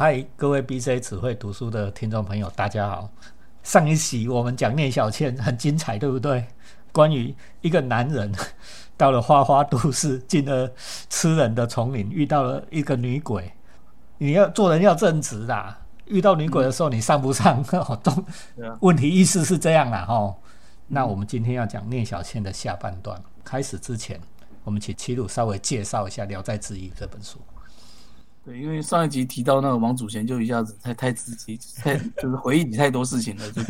嗨，各位 BC 只会读书的听众朋友，大家好。上一集我们讲聂小倩很精彩，对不对？关于一个男人 到了花花都市，进了吃人的丛林，遇到了一个女鬼。你要做人要正直的，遇到女鬼的时候，你上不上？都问题意思是这样啦，哈。那我们今天要讲聂小倩的下半段。开始之前，我们请齐鲁稍微介绍一下《聊斋志异》这本书。对，因为上一集提到那个王祖贤，就一下子太太刺激太就是回忆起太多事情了，就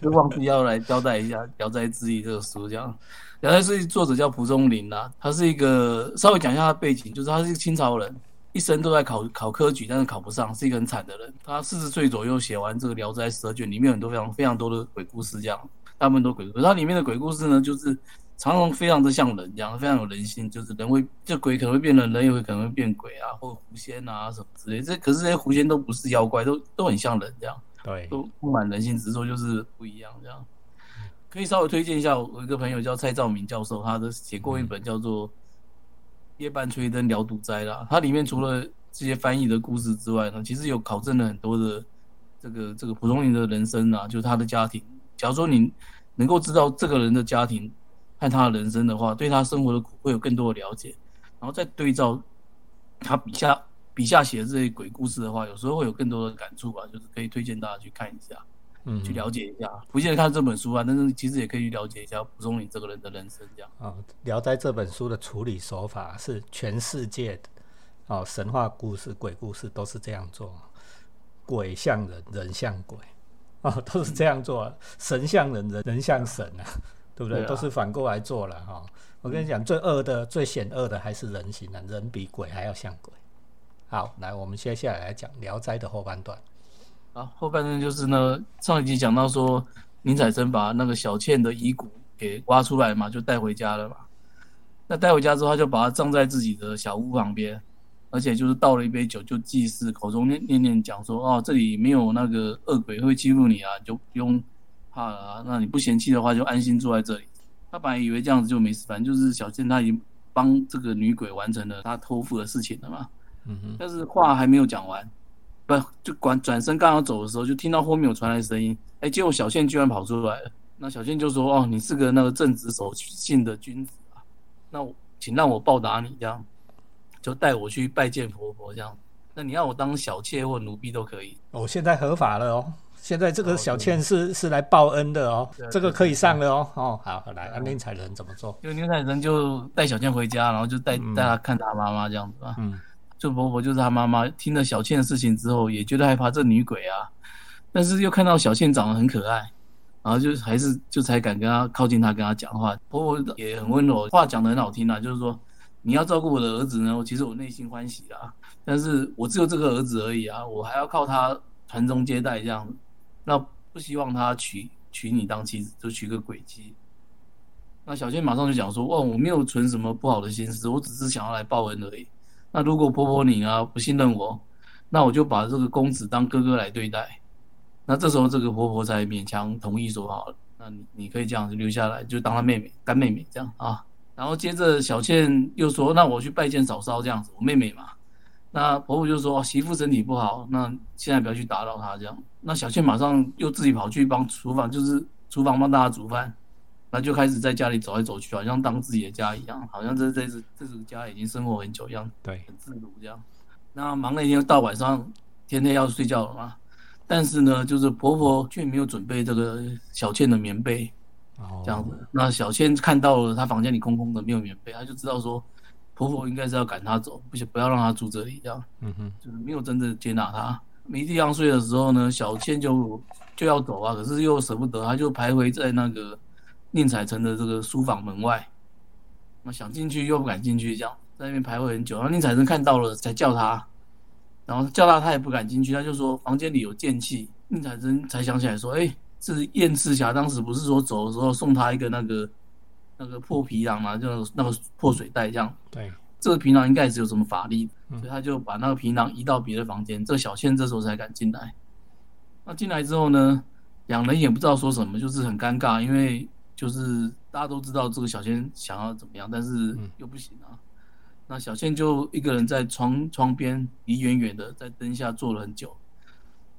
就忘记要来交代一下《聊斋志异》这个书。这样，《聊斋志异》作者叫蒲松龄啦，他是一个稍微讲一下他背景，就是他是一个清朝人，一生都在考考科举，但是考不上，是一个很惨的人。他四十岁左右写完这个《聊斋十二卷》，里面很多非常非常多的鬼故事，这样大部分都鬼故事。它里面的鬼故事呢，就是。常常非常的像人这样，非常有人性，就是人会，这鬼可能会变人，人也会可能会变鬼啊，或狐仙啊什么之类。这可是这些狐仙都不是妖怪，都都很像人这样，对，都充满人性，只是说就是不一样这样。可以稍微推荐一下，我一个朋友叫蔡兆明教授，他的写过一本叫做《夜半吹灯聊赌斋》啦。它里面除了这些翻译的故事之外呢，其实有考证了很多的这个这个普通人的人生啊，就是他的家庭。假如说你能够知道这个人的家庭。看他的人生的话，对他生活的苦会有更多的了解，然后再对照他笔下笔下写的这些鬼故事的话，有时候会有更多的感触吧。就是可以推荐大家去看一下，嗯，去了解一下。不见得看这本书啊，但是其实也可以去了解一下蒲松龄这个人的人生。这样啊，聊斋这本书的处理手法是全世界的哦，神话故事、鬼故事都是这样做，鬼像人，人像鬼哦，都是这样做，神像人，人人像神啊。对不对？都是反过来做了哈。我跟你讲，最恶的、最险恶的还是人形啊，人比鬼还要像鬼。好，来，我们接下来来讲《聊斋》的后半段。啊，后半段就是呢，上一集讲到说，宁采臣把那个小倩的遗骨给挖出来嘛，就带回家了嘛。那带回家之后，他就把它葬在自己的小屋旁边，而且就是倒了一杯酒，就祭祀，口中念念念讲说：“哦，这里没有那个恶鬼会欺负你啊，就不用。”怕了啊！那你不嫌弃的话，就安心住在这里。他本来以为这样子就没事，反正就是小倩他已经帮这个女鬼完成了他托付的事情了嘛。嗯哼。但是话还没有讲完，不就转转身刚要走的时候，就听到后面有传来声音。哎，结果小倩居然跑出来了。那小倩就说：“哦，你是个那个正直守信的君子啊，那请让我报答你，这样就带我去拜见婆婆，这样。那你要我当小妾或奴婢都可以。哦，现在合法了哦。”现在这个小倩是是来报恩的哦，这个可以上了哦。哦，好，来，宁采臣怎么做？因为宁采臣就带小倩回家，然后就带带她看她妈妈这样子吧。嗯，就婆婆就是她妈妈，听了小倩的事情之后，也觉得害怕这女鬼啊，但是又看到小倩长得很可爱，然后就还是就才敢跟她靠近她，跟她讲话。婆婆也很温柔，话讲得很好听啊，就是说你要照顾我的儿子呢，其实我内心欢喜啊，但是我只有这个儿子而已啊，我还要靠他传宗接代这样。那不希望他娶娶你当妻子，就娶个鬼妻。那小倩马上就讲说：“哇，我没有存什么不好的心思，我只是想要来报恩而已。那如果婆婆你啊不信任我，那我就把这个公子当哥哥来对待。那这时候这个婆婆才勉强同意说好了，那你你可以这样子留下来，就当她妹妹干妹妹这样啊。然后接着小倩又说：那我去拜见嫂嫂这样子，我妹妹嘛。”那婆婆就说媳妇身体不好，那现在不要去打扰她这样。那小倩马上又自己跑去帮厨房，就是厨房帮大家煮饭，那就开始在家里走来走去，好像当自己的家一样，好像这这是这是家已经生活很久一样，对，很自如这样。那忙了一天到晚上，天天要睡觉了嘛。但是呢，就是婆婆却没有准备这个小倩的棉被，这样子。那小倩看到了她房间里空空的，没有棉被，她就知道说。婆婆应该是要赶他走，不行，不要让他住这里，这样，嗯哼，就是没有真正接纳他。没地方睡的时候呢，小倩就就要走啊，可是又舍不得，他就徘徊在那个宁采臣的这个书房门外，那想进去又不敢进去，这样在那边徘徊很久。然后宁采臣看到了，才叫他，然后叫他，他也不敢进去，他就说房间里有剑气。宁采臣才想起来说，哎，是燕赤霞当时不是说走的时候送他一个那个。那个破皮囊嘛，就那个破水袋这样。对，这个皮囊应该也是有什么法力，所以他就把那个皮囊移到别的房间。这小倩这时候才敢进来。那进来之后呢，两人也不知道说什么，就是很尴尬，因为就是大家都知道这个小倩想要怎么样，但是又不行啊。那小倩就一个人在窗窗边，离远远的，在灯下坐了很久。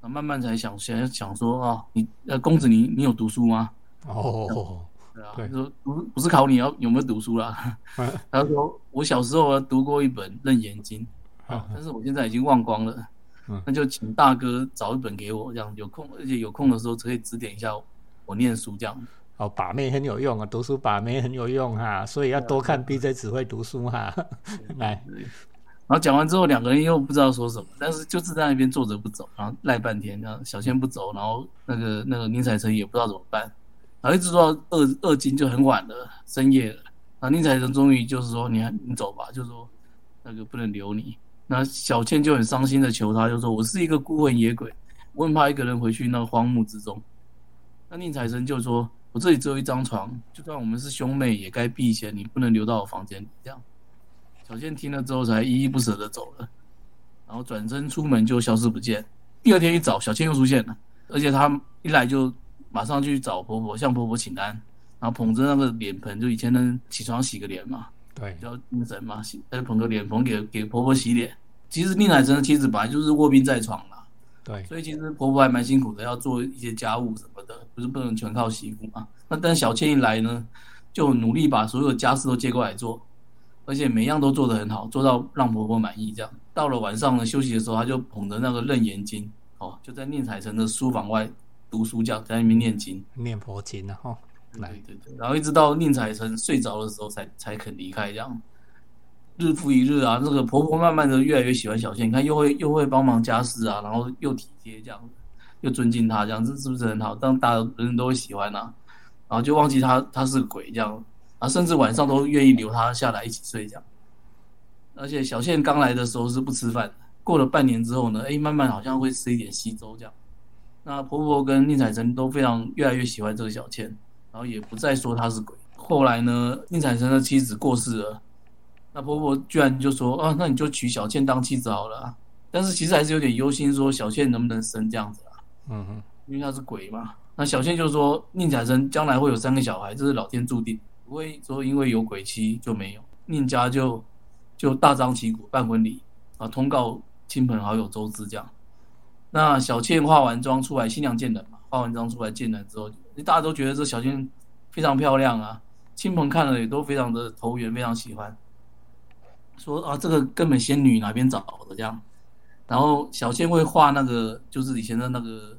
那慢慢才想想想说啊，你呃，公子你你有读书吗？哦，对啊，说不不是考你要有没有读书啦。他说我小时候读过一本《楞严经》，啊，但是我现在已经忘光了。那就请大哥找一本给我，这样有空，而且有空的时候可以指点一下我念书这样。哦，把妹很有用啊，读书把妹很有用哈，所以要多看 B J 只会读书哈。来，然后讲完之后，两个人又不知道说什么，但是就是在那边坐着不走，然后赖半天，然后小仙不走，然后那个那个宁采臣也不知道怎么办，然后一直说二二更就很晚了，深夜了，然后宁采臣终于就是说，你你走吧，就说那个不能留你。那小倩就很伤心的求他，就说我是一个孤魂野鬼，我很怕一个人回去那个荒木之中。那宁采臣就说。我这里只有一张床，就算我们是兄妹，也该避嫌。你不能留到我房间里。这样，小倩听了之后才依依不舍的走了，然后转身出门就消失不见。第二天一早，小倩又出现了，而且她一来就马上去找婆婆，向婆婆请安，然后捧着那个脸盆，就以前能起床洗个脸嘛，对，叫精神嘛，洗，再捧个脸盆给给婆婆洗脸。其实宁采臣的妻子本来就是卧病在床。对，所以其实婆婆还蛮辛苦的，要做一些家务什么的，不是不能全靠媳妇嘛。那但小倩一来呢，就努力把所有家事都接过来做，而且每样都做得很好，做到让婆婆满意。这样到了晚上呢，休息的时候，她就捧着那个《楞严经》，哦，就在宁采臣的书房外读书，这样在那边念经，念佛经然后来对对，然后一直到宁采臣睡着的时候，才才肯离开这样。日复一日啊，这个婆婆慢慢的越来越喜欢小倩，你看又会又会帮忙家事啊，然后又体贴这样，又尊敬她这样，子，是不是很好？当大人人都会喜欢啊，然后就忘记她她是鬼这样，啊，甚至晚上都愿意留她下来一起睡这样。而且小倩刚来的时候是不吃饭的，过了半年之后呢，哎，慢慢好像会吃一点稀粥这样。那婆婆跟宁采臣都非常越来越喜欢这个小倩，然后也不再说她是鬼。后来呢，宁采臣的妻子过世了。那婆婆居然就说：“啊，那你就娶小倩当妻子好了。”但是其实还是有点忧心，说小倩能不能生这样子啊？嗯哼，因为她是鬼嘛。那小倩就说：“宁采臣将来会有三个小孩，这是老天注定，不会说因为有鬼妻就没有。”宁家就就大张旗鼓办婚礼啊，通告亲朋好友周知这样。那小倩化完妆出来，新娘见人嘛，化完妆出来见人之后，大家都觉得这小倩非常漂亮啊，亲朋看了也都非常的投缘，非常喜欢。说啊，这个根本仙女哪边找的这样？然后小倩会画那个，就是以前的那个，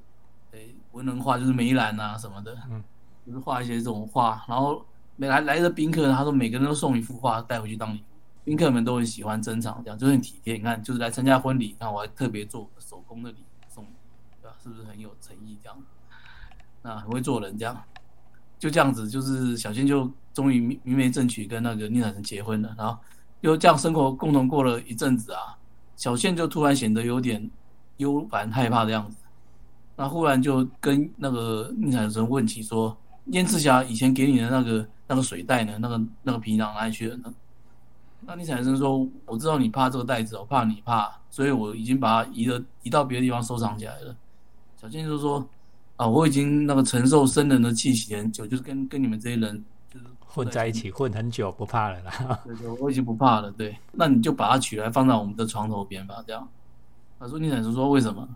诶，文人画，就是梅兰啊什么的，嗯，就是画一些这种画。然后每来来的宾客，他说每个人都送一幅画带回去当礼物，宾客们都很喜欢珍藏，这样就很体贴。你看，就是来参加婚礼，看我还特别做手工的礼送，对吧？是不是很有诚意这样？那很会做人这样，就这样子，就是小倩就终于明媒正娶，跟那个宁采臣结婚了，然后。又这样生活共同过了一阵子啊，小倩就突然显得有点忧烦害怕的样子。那忽然就跟那个宁采臣问起说：“燕赤霞以前给你的那个那个水袋呢？那个那个皮囊哪里去了呢？”那宁采臣说：“我知道你怕这个袋子，我怕你怕，所以我已经把它移了移到别的地方收藏起来了。”小倩就说：“啊，我已经那个承受生人的气息很久，就是跟跟你们这些人就是。”混在一起混很久不怕了啦，对对，我已经不怕了。对，那你就把它取来放在我们的床头边吧。这样，他说：“宁采臣说为什么？”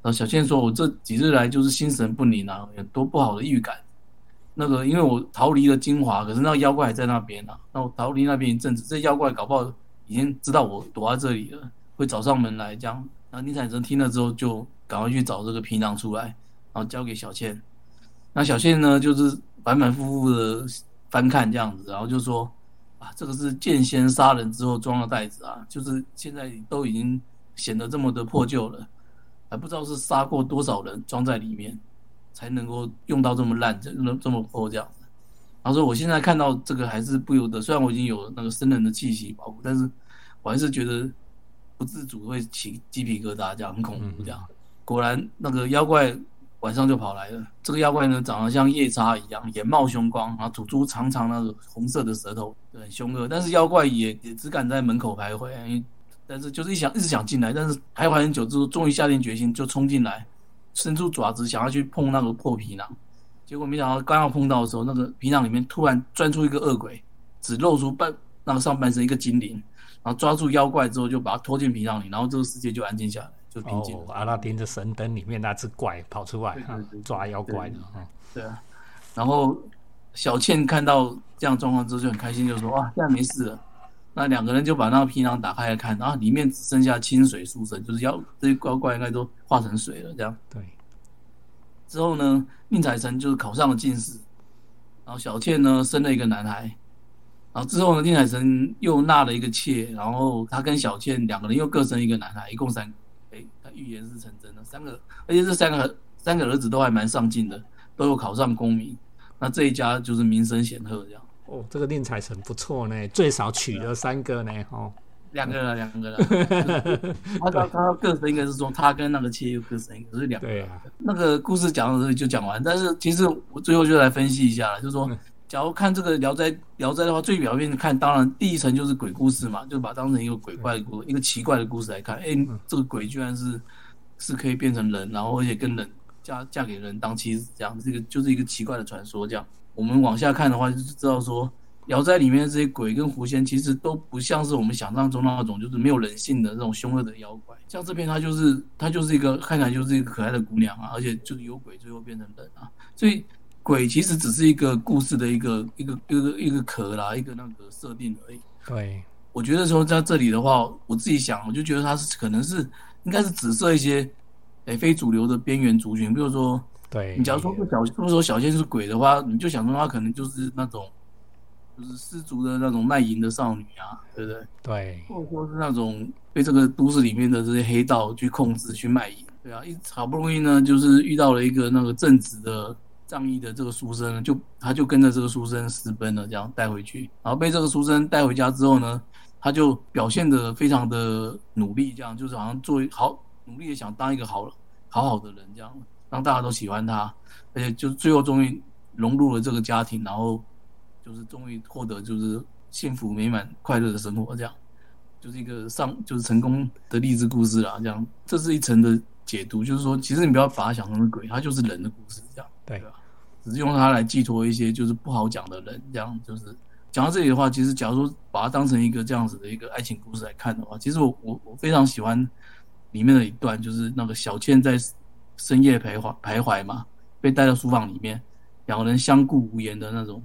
然后小倩说：“我这几日来就是心神不宁啊，有多不好的预感。那个因为我逃离了金华，可是那个妖怪还在那边啊。那我逃离那边一阵子，这妖怪搞不好已经知道我躲在这里了，会找上门来。这样，然后宁采臣听了之后，就赶快去找这个皮囊出来，然后交给小倩。那小倩呢，就是反反复复的。翻看这样子，然后就说啊，这个是剑仙杀人之后装的袋子啊，就是现在都已经显得这么的破旧了，还不知道是杀过多少人装在里面，才能够用到这么烂、这么这么破这样子。然后说我现在看到这个还是不由得，虽然我已经有那个生人的气息保护，但是我还是觉得不自主会起鸡皮疙瘩，这样很恐怖这样。果然那个妖怪。晚上就跑来了。这个妖怪呢，长得像夜叉一样，眼冒凶光，然后吐出长长那个红色的舌头，很凶恶。但是妖怪也也只敢在门口徘徊，因为但是就是一想一直想进来，但是徘徊很久之后，终于下定决心就冲进来，伸出爪子想要去碰那个破皮囊。结果没想到刚要碰到的时候，那个皮囊里面突然钻出一个恶鬼，只露出半那个上半身一个精灵，然后抓住妖怪之后就把它拖进皮囊里，然后这个世界就安静下来，就平静。阿拉丁的神灯里面那只怪跑出来抓妖怪的对啊，然后小倩看到这样状况之后就很开心，就说哇，现在没事了。那两个人就把那个皮囊打开来看，然后里面只剩下清水书生，就是妖这些妖怪应该都化成水了。这样对。之后呢，宁采臣就是考上了进士，然后小倩呢生了一个男孩，然后之后呢，宁采臣又纳了一个妾，然后他跟小倩两个人又各生一个男孩，一共三个。预言是成真的，三个，而且这三个三个儿子都还蛮上进的，都有考上功名，那这一家就是名声显赫这样。哦，这个宁采臣不错呢，最少娶了三个呢，哦，两个了，两个了。他他他各生一个，是说他跟那个妾又各生一个，是两个。对啊。那个故事讲到这里就讲完，但是其实我最后就来分析一下了，就是说，假如看这个《聊斋》，《聊斋》的话，最表面看，当然第一层就是鬼故事嘛，就把当成一个鬼怪故，一个奇怪的故事来看。哎，这个鬼居然是是可以变成人，然后而且跟人嫁嫁给人当妻子，这样，这个就是一个奇怪的传说，这样。我们往下看的话，就是知道说，《聊斋》里面的这些鬼跟狐仙，其实都不像是我们想象中那种就是没有人性的那种凶恶的妖怪。像这边，它就是它就是一个看起来就是一个可爱的姑娘啊，而且就是有鬼最后变成人啊。所以鬼其实只是一个故事的一个一个一个一个壳啦，一个那个设定而已。对，我觉得说在这里的话，我自己想，我就觉得它是可能是应该是紫色一些诶非主流的边缘族群，比如说。对你假如说是小，如果说小仙是鬼的话，你就想说她可能就是那种，就是失足的那种卖淫的少女啊，对不对？对，或者说是那种被这个都市里面的这些黑道去控制去卖淫，对啊，一好不容易呢，就是遇到了一个那个正直的仗义的这个书生，就他就跟着这个书生私奔了，这样带回去，然后被这个书生带回家之后呢，他就表现的非常的努力，这样就是好像做好努力的想当一个好好好的人这样。让大家都喜欢他，而且就最后终于融入了这个家庭，然后就是终于获得就是幸福美满快乐的生活，这样就是一个上就是成功的励志故事啦。这样这是一层的解读，就是说其实你不要把它想成是鬼，它就是人的故事，这样对吧？只是用它来寄托一些就是不好讲的人，这样就是讲到这里的话，其实假如说把它当成一个这样子的一个爱情故事来看的话，其实我我我非常喜欢里面的一段，就是那个小倩在。深夜徘徊徘徊嘛，被带到书房里面，两个人相顾无言的那种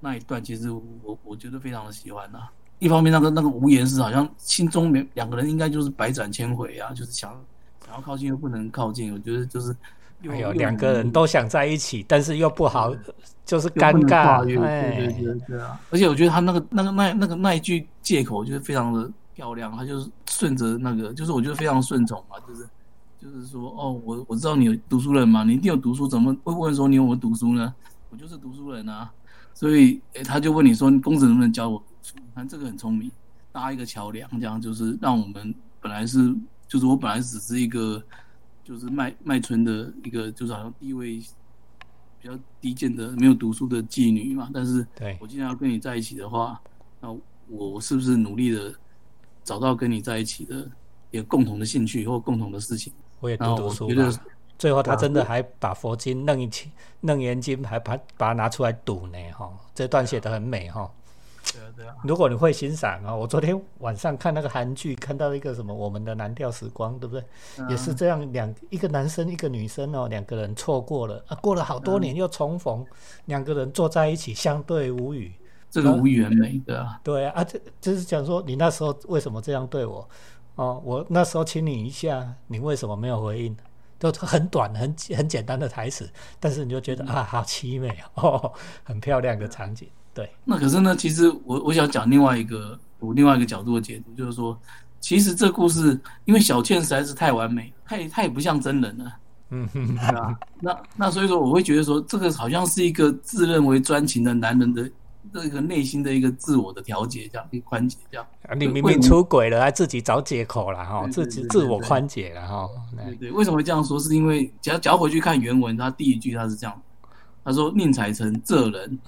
那一段，其实我我觉得非常的喜欢呐。一方面，那个那个无言是好像心中两两个人应该就是百转千回啊，就是想想要靠近又不能靠近。我觉得就是哎呦，两个人都想在一起，但是又不好，就是尴尬。对对对对啊！而且我觉得他那个那个那那个那一句借口，就是非常的漂亮。他就是顺着那个，就是我觉得非常顺从嘛，就是。就是说，哦，我我知道你有读书人嘛，你一定有读书，怎么会问说你有没有读书呢？我就是读书人啊，所以，诶，他就问你说，公子能不能教我读书？看这个很聪明，搭一个桥梁，这样就是让我们本来是，就是我本来只是一个，就是卖卖春的一个，就是好像地位比较低贱的没有读书的妓女嘛，但是，对我既然要跟你在一起的话，那我是不是努力的找到跟你在一起的有共同的兴趣或共同的事情？我也读读书嘛，最后他真的还把佛经楞一起，楞严经还把把它拿出来读呢，哈，这段写的很美，哈。对啊，对啊。如果你会欣赏啊，我昨天晚上看那个韩剧，看到一个什么《我们的蓝调时光》，对不对？也是这样，两一个男生一个女生哦，两个人错过了啊，过了好多年又重逢，两个人坐在一起相对无语，这个无语很美，对啊。对啊，啊，这就是讲说你那时候为什么这样对我？哦，我那时候亲你一下，你为什么没有回应？都很短、很很简单的台词，但是你就觉得啊，好凄美哦，很漂亮的场景。对，那可是呢，其实我我想讲另外一个，我另外一个角度的解读，就是说，其实这故事因为小倩实在是太完美，太太不像真人了。嗯哼，对啊。那那所以说，我会觉得说，这个好像是一个自认为专情的男人的。这个内心的一个自我的调节，这样一宽解，这样。你明明出轨了，还自己找借口了哈，自己自我宽解了哈。对对，为什么会这样说？是因为只要只要回去看原文，他第一句他是这样，他说：“宁采臣这人，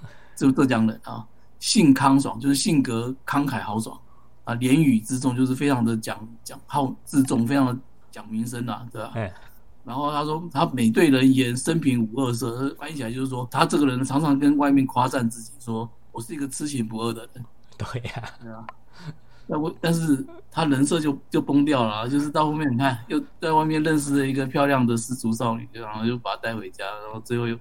就浙江人啊，性康爽，就是性格慷慨豪爽啊，言语之重，就是非常的讲讲好自重，非常的讲名声啊，对吧？”然后他说他每对人言，生平无二色，翻译起来就是说他这个人常常跟外面夸赞自己说。我是一个痴情不二的人，对呀，对啊，那我但是他人设就就崩掉了，就是到后面你看又在外面认识了一个漂亮的失足少女，然后就把她带回家，然后最后又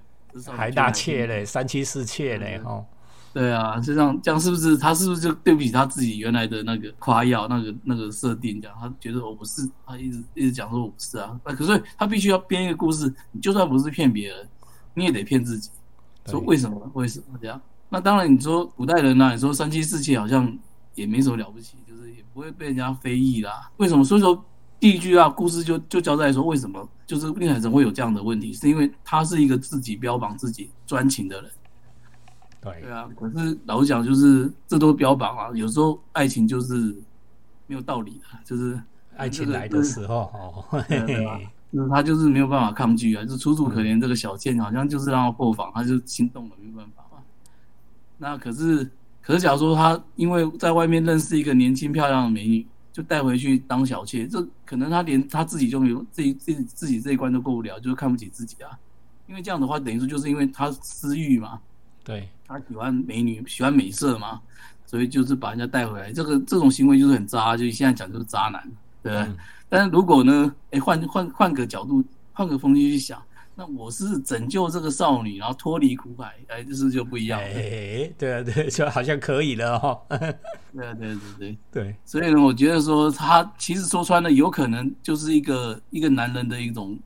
还大切嘞，三妻四妾嘞，哦。对啊，就这样，这样是不是他是不是就对不起他自己原来的那个夸耀那个那个设定？这样他觉得我不是，他一直一直讲说我不是啊。那可是他必须要编一个故事，你就算不是骗别人，你也得骗自己，说为什么？为什么这样？那当然，你说古代人呢，你说三妻四妾好像也没什么了不起，就是也不会被人家非议啦。为什么？所以说第一句啊，故事就就交代说为什么，就是宁海神会有这样的问题，是因为他是一个自己标榜自己专情的人。对啊，可是老实讲，就是这都标榜啊。有时候爱情就是没有道理的，就是爱情来的时候，哦，对吧？就是 他就是没有办法抗拒啊，就楚楚可怜这个小倩，好像就是让他破防，他就心动了，没办法嘛。那可是，可是假如说他因为在外面认识一个年轻漂亮的美女，就带回去当小妾，这可能他连他自己就没有自己自己自己这一关都过不了，就是看不起自己啊。因为这样的话，等于说就是因为他私欲嘛。对他喜欢美女，喜欢美色嘛，所以就是把人家带回来。这个这种行为就是很渣，就现在讲就是渣男，对不对？但是如果呢，哎，换换换个角度，换个风气去想，那我是拯救这个少女，然后脱离苦海，哎，就是就不一样了。哎，对啊，对，就好像可以了 哈。对啊，对对对对。所以呢，我觉得说他其实说穿了，有可能就是一个一个男人的一种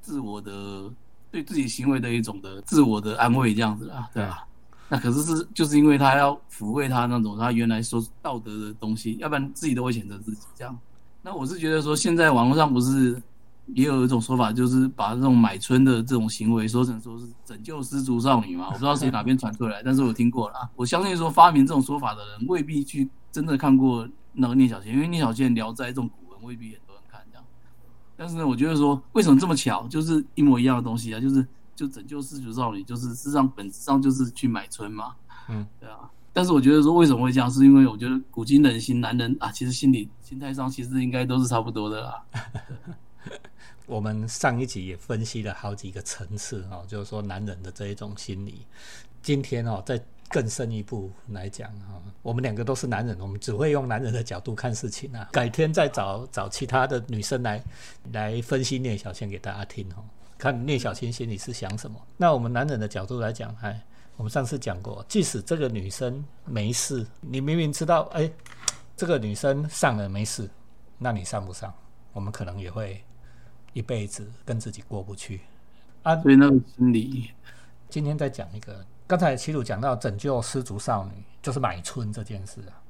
自我的。对自己行为的一种的自我的安慰，这样子啊，对吧？那可是是就是因为他要抚慰他那种他原来说道德的东西，要不然自己都会选择自己这样。那我是觉得说，现在网络上不是也有一种说法，就是把这种买春的这种行为说成说是拯救失足少女嘛？我不知道谁哪边传出来，但是我听过了啊。我相信说发明这种说法的人未必去真的看过那个聂小倩，因为聂小倩《聊斋》这种古文未必很多人看这样。但是呢，我觉得说为什么这么巧，就是一模一样的东西啊，就是就拯救失足少女，就是事实上本质上就是去买春嘛，嗯，对啊。但是我觉得说为什么会这样，是因为我觉得古今人心，男人啊，其实心理心态上其实应该都是差不多的啦。我们上一集也分析了好几个层次哦，就是说男人的这一种心理。今天哦，再更深一步来讲哈，我们两个都是男人，我们只会用男人的角度看事情啊。改天再找找其他的女生来来分析聂小倩给大家听哦，看聂小倩心里是想什么。那我们男人的角度来讲，哎，我们上次讲过，即使这个女生没事，你明明知道，哎，这个女生上了没事，那你上不上？我们可能也会一辈子跟自己过不去啊。所以那个心理，今天再讲一个。刚才齐鲁讲到拯救失足少女，就是买春这件事啊。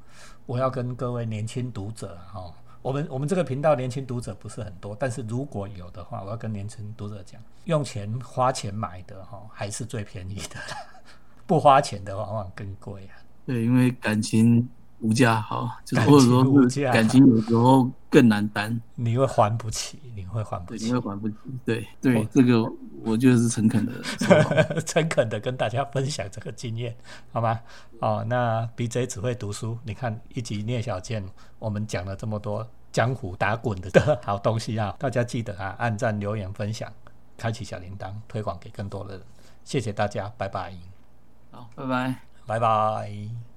我要跟各位年轻读者哈，我们我们这个频道年轻读者不是很多，但是如果有的话，我要跟年轻读者讲，用钱花钱买的哈，还是最便宜的，不花钱的往往更贵啊。对，因为感情。无价好，就是或者说是感情有时候更难担，你会还不起，你会还不起，你会还不起。对对，这个我就是诚恳的，诚恳的跟大家分享这个经验，好吗？哦，那 B J 只会读书，你看一集聂小倩，我们讲了这么多江湖打滚的好东西啊，大家记得啊，按赞、留言、分享，开启小铃铛，推广给更多的人。谢谢大家，拜拜。好，拜拜，拜拜。